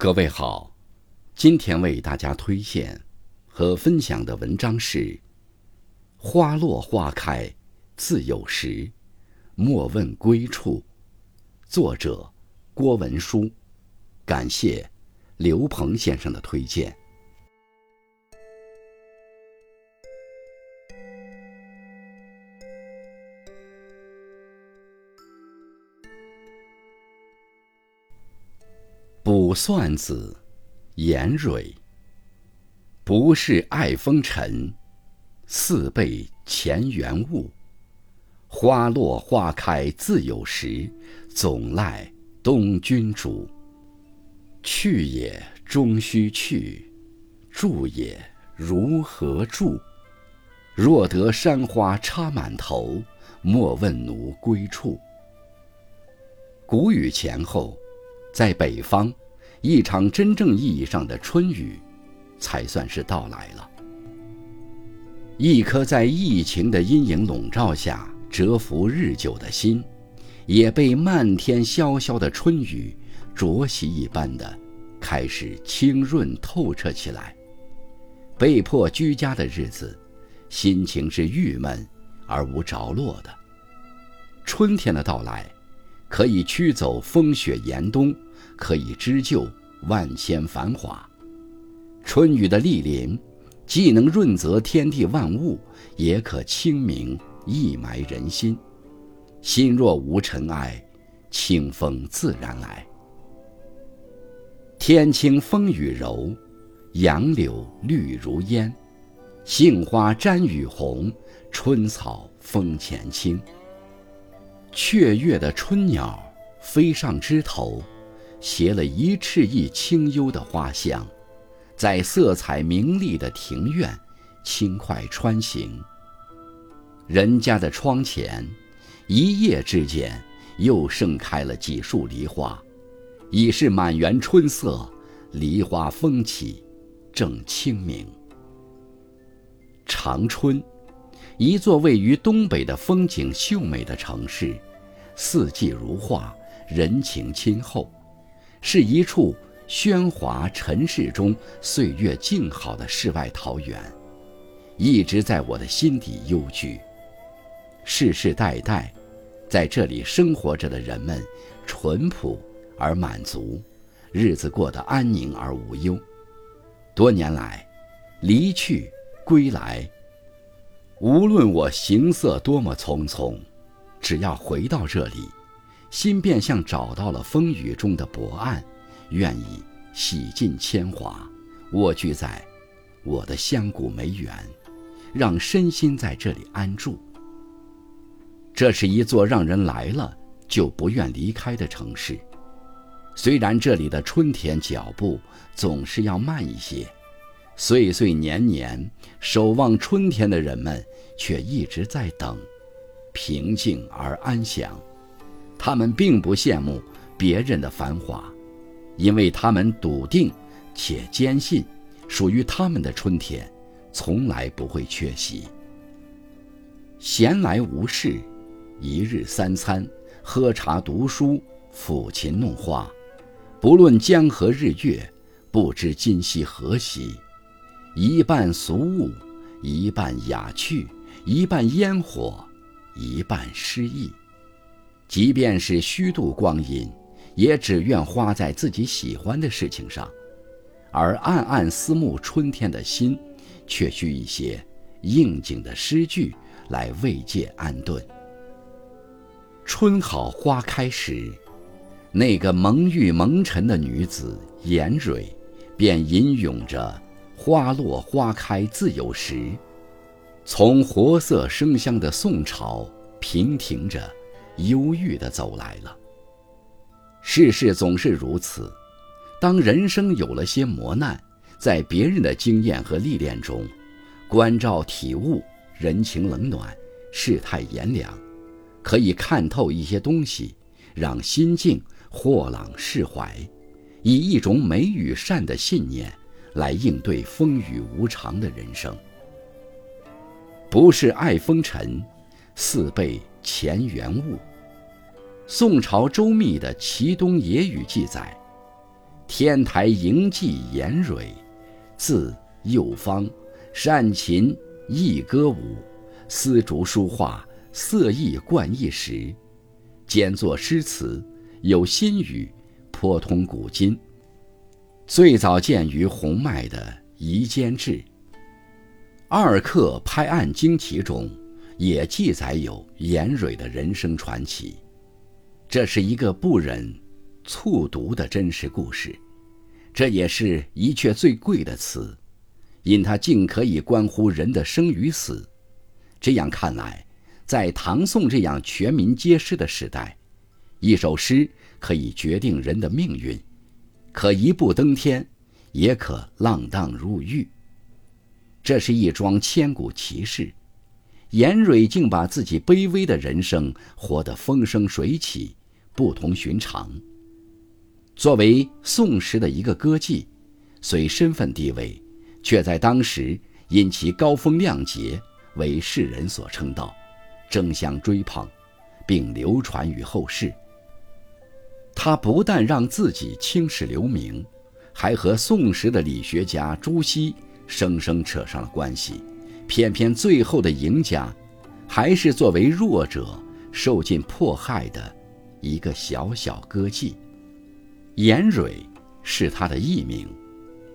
各位好，今天为大家推荐和分享的文章是《花落花开自有时，莫问归处》，作者郭文书，感谢刘鹏先生的推荐。《卜算子·颜蕊》：不是爱风尘，似被前缘误。花落花开自有时，总赖东君主。去也终须去，住也如何住？若得山花插满头，莫问奴归处。谷雨前后。在北方，一场真正意义上的春雨，才算是到来了。一颗在疫情的阴影笼罩下蛰伏日久的心，也被漫天潇潇的春雨灼洗一般的，开始清润透彻起来。被迫居家的日子，心情是郁闷而无着落的。春天的到来，可以驱走风雪严冬。可以织就万千繁华，春雨的莅临，既能润泽天地万物，也可清明溢埋人心。心若无尘埃，清风自然来。天清风雨柔，杨柳绿如烟，杏花沾雨红，春草风前青。雀跃的春鸟飞上枝头。携了一翅翼清幽的花香，在色彩明丽的庭院轻快穿行。人家的窗前，一夜之间又盛开了几束梨花，已是满园春色，梨花风起，正清明。长春，一座位于东北的风景秀美的城市，四季如画，人情亲厚。是一处喧哗尘世中岁月静好的世外桃源，一直在我的心底幽居。世世代代，在这里生活着的人们，淳朴而满足，日子过得安宁而无忧。多年来，离去归来，无论我行色多么匆匆，只要回到这里。心便像找到了风雨中的薄岸，愿意洗尽铅华，蜗居在我的香谷梅园，让身心在这里安住。这是一座让人来了就不愿离开的城市。虽然这里的春天脚步总是要慢一些，岁岁年年守望春天的人们却一直在等，平静而安详。他们并不羡慕别人的繁华，因为他们笃定且坚信，属于他们的春天，从来不会缺席。闲来无事，一日三餐，喝茶读书，抚琴弄画，不论江河日月，不知今夕何夕。一半俗物，一半雅趣，一半烟火，一半诗意。即便是虚度光阴，也只愿花在自己喜欢的事情上，而暗暗思慕春天的心，却需一些应景的诗句来慰藉安顿。春好花开时，那个蒙玉蒙尘的女子颜蕊，便吟咏着“花落花开自有时”，从活色生香的宋朝平停着。忧郁地走来了。世事总是如此，当人生有了些磨难，在别人的经验和历练中，关照体悟人情冷暖，世态炎凉，可以看透一些东西，让心境豁朗释怀，以一种美与善的信念来应对风雨无常的人生。不是爱风尘，似被前元物。宋朝周密的《齐东野语》记载：“天台营妓严蕊，字幼芳，善琴，艺歌舞，丝竹书画，色艺贯一时，兼作诗词，有新语，颇通古今。最早见于洪迈的《夷坚志》。二刻拍案惊奇中，也记载有严蕊的人生传奇。这是一个不忍卒读的真实故事，这也是一阙最贵的词，因它竟可以关乎人的生与死。这样看来，在唐宋这样全民皆诗的时代，一首诗可以决定人的命运，可一步登天，也可浪荡入狱。这是一桩千古奇事，严蕊竟把自己卑微的人生活得风生水起，不同寻常。作为宋时的一个歌妓，虽身份地位，却在当时因其高风亮节为世人所称道，争相追捧，并流传于后世。他不但让自己青史留名，还和宋时的理学家朱熹。生生扯上了关系，偏偏最后的赢家，还是作为弱者受尽迫害的一个小小歌妓。严蕊是她的艺名，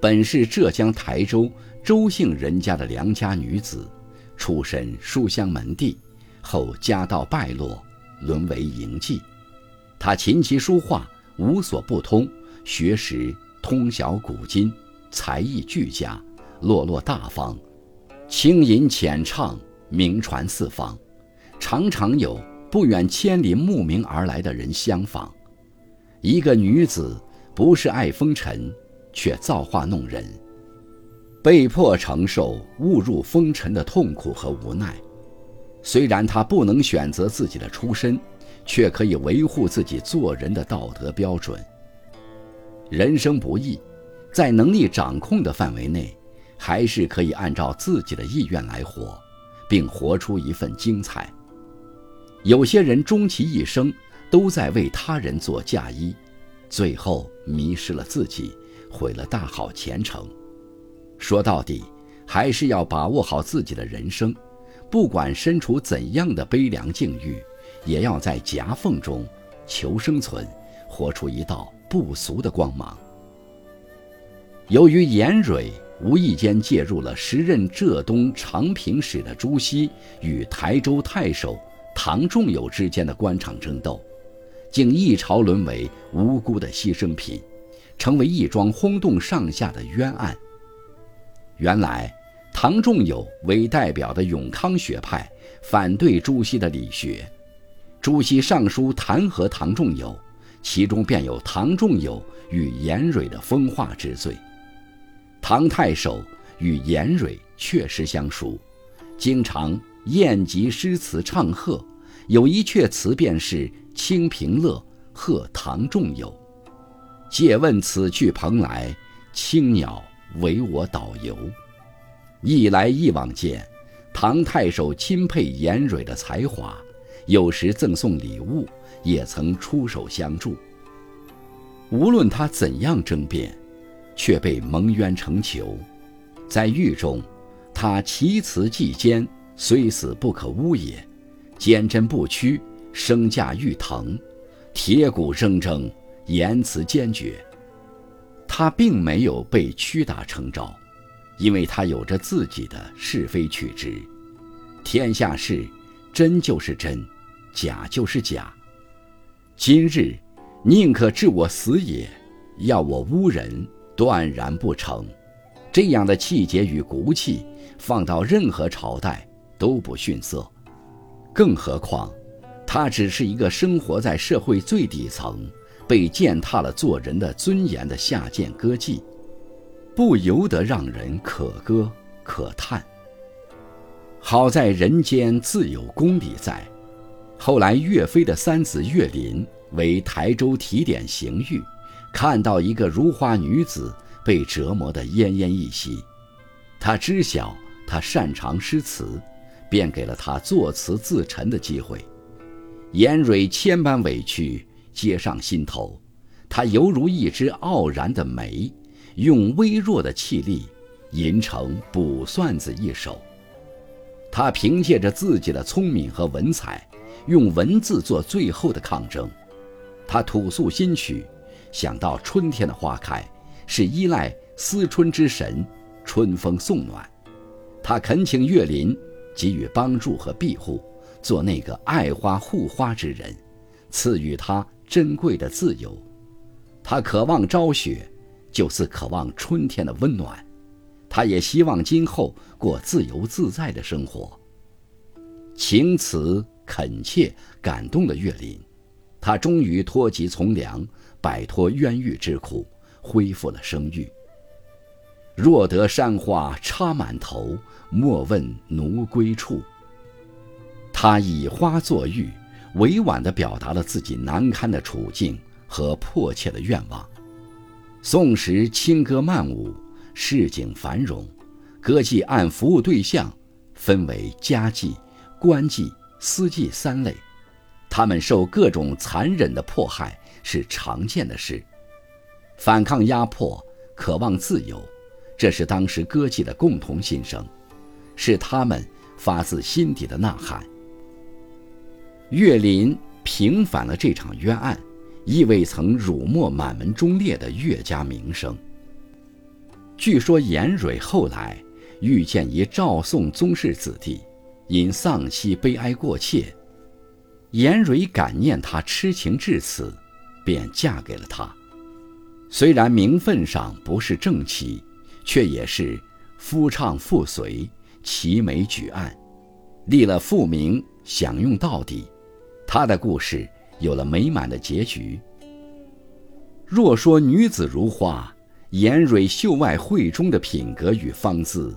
本是浙江台州周姓人家的良家女子，出身书香门第，后家道败落，沦为淫妓。她琴棋书画无所不通，学识通晓古今，才艺俱佳。落落大方，轻吟浅唱，名传四方，常常有不远千里慕名而来的人相访。一个女子不是爱风尘，却造化弄人，被迫承受误入风尘的痛苦和无奈。虽然她不能选择自己的出身，却可以维护自己做人的道德标准。人生不易，在能力掌控的范围内。还是可以按照自己的意愿来活，并活出一份精彩。有些人终其一生都在为他人做嫁衣，最后迷失了自己，毁了大好前程。说到底，还是要把握好自己的人生，不管身处怎样的悲凉境遇，也要在夹缝中求生存，活出一道不俗的光芒。由于严蕊。无意间介入了时任浙东长平使的朱熹与台州太守唐仲友之间的官场争斗，竟一朝沦为无辜的牺牲品，成为一桩轰动上下的冤案。原来，唐仲友为代表的永康学派反对朱熹的理学，朱熹上书弹劾唐仲友，其中便有唐仲友与严蕊的风化之罪。唐太守与严蕊确实相熟，经常宴集诗词唱和，有一阙词便是《清平乐》贺唐仲友。借问此去蓬莱，青鸟为我导游。一来一往间，唐太守钦佩严蕊的才华，有时赠送礼物，也曾出手相助。无论他怎样争辩。却被蒙冤成囚，在狱中，他其词既坚，虽死不可污也；坚贞不屈，声架欲腾，铁骨铮铮，言辞坚决。他并没有被屈打成招，因为他有着自己的是非曲直。天下事，真就是真，假就是假。今日，宁可置我死也，要我污人。断然不成，这样的气节与骨气，放到任何朝代都不逊色。更何况，他只是一个生活在社会最底层、被践踏了做人的尊严的下贱歌妓，不由得让人可歌可叹。好在人间自有公理在。后来，岳飞的三子岳林为台州提点刑狱。看到一个如花女子被折磨得奄奄一息，他知晓她擅长诗词，便给了她作词自陈的机会。严蕊千般委屈接上心头，她犹如一只傲然的梅，用微弱的气力吟成《卜算子》一首。他凭借着自己的聪明和文采，用文字做最后的抗争。他吐诉心曲，想到春天的花开是依赖思春之神，春风送暖。他恳请岳林给予帮助和庇护，做那个爱花护花之人，赐予他珍贵的自由。他渴望朝雪，就似渴望春天的温暖。他也希望今后过自由自在的生活。情辞恳切感动了岳林，他终于脱籍从良，摆脱冤狱之苦，恢复了声誉。若得山花插满头，莫问奴归处。他以花作喻，委婉地表达了自己难堪的处境和迫切的愿望。宋时轻歌曼舞。市井繁荣，歌妓按服务对象分为家妓、官妓、私妓三类，他们受各种残忍的迫害是常见的事。反抗压迫，渴望自由，这是当时歌妓的共同心声，是他们发自心底的呐喊。岳林平反了这场冤案，亦未曾辱没满门忠烈的岳家名声。据说严蕊后来遇见一赵宋宗室子弟，因丧妻悲哀过切，严蕊感念他痴情至此，便嫁给了他。虽然名分上不是正妻，却也是夫唱妇随，齐眉举案，立了父名，享用到底。他的故事有了美满的结局。若说女子如花。颜蕊秀外慧中的品格与芳姿，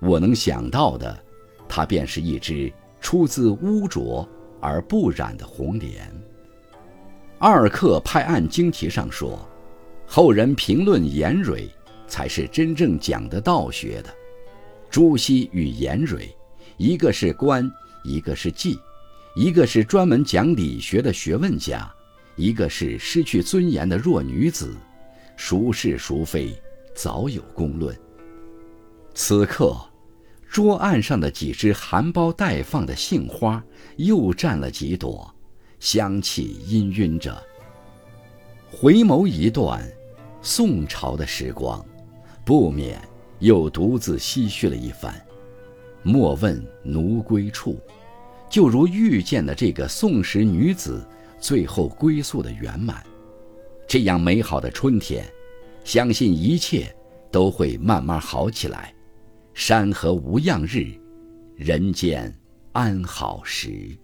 我能想到的，她便是一只出自污浊而不染的红莲。二刻拍案惊奇上说，后人评论颜蕊，才是真正讲的道学的。朱熹与颜蕊，一个是官，一个是妓，一个是专门讲理学的学问家，一个是失去尊严的弱女子。孰是孰非，早有公论。此刻，桌案上的几枝含苞待放的杏花又占了几朵，香气氤氲着。回眸一段，宋朝的时光，不免又独自唏嘘了一番。莫问奴归处，就如遇见了这个宋时女子最后归宿的圆满。这样美好的春天，相信一切都会慢慢好起来。山河无恙日，人间安好时。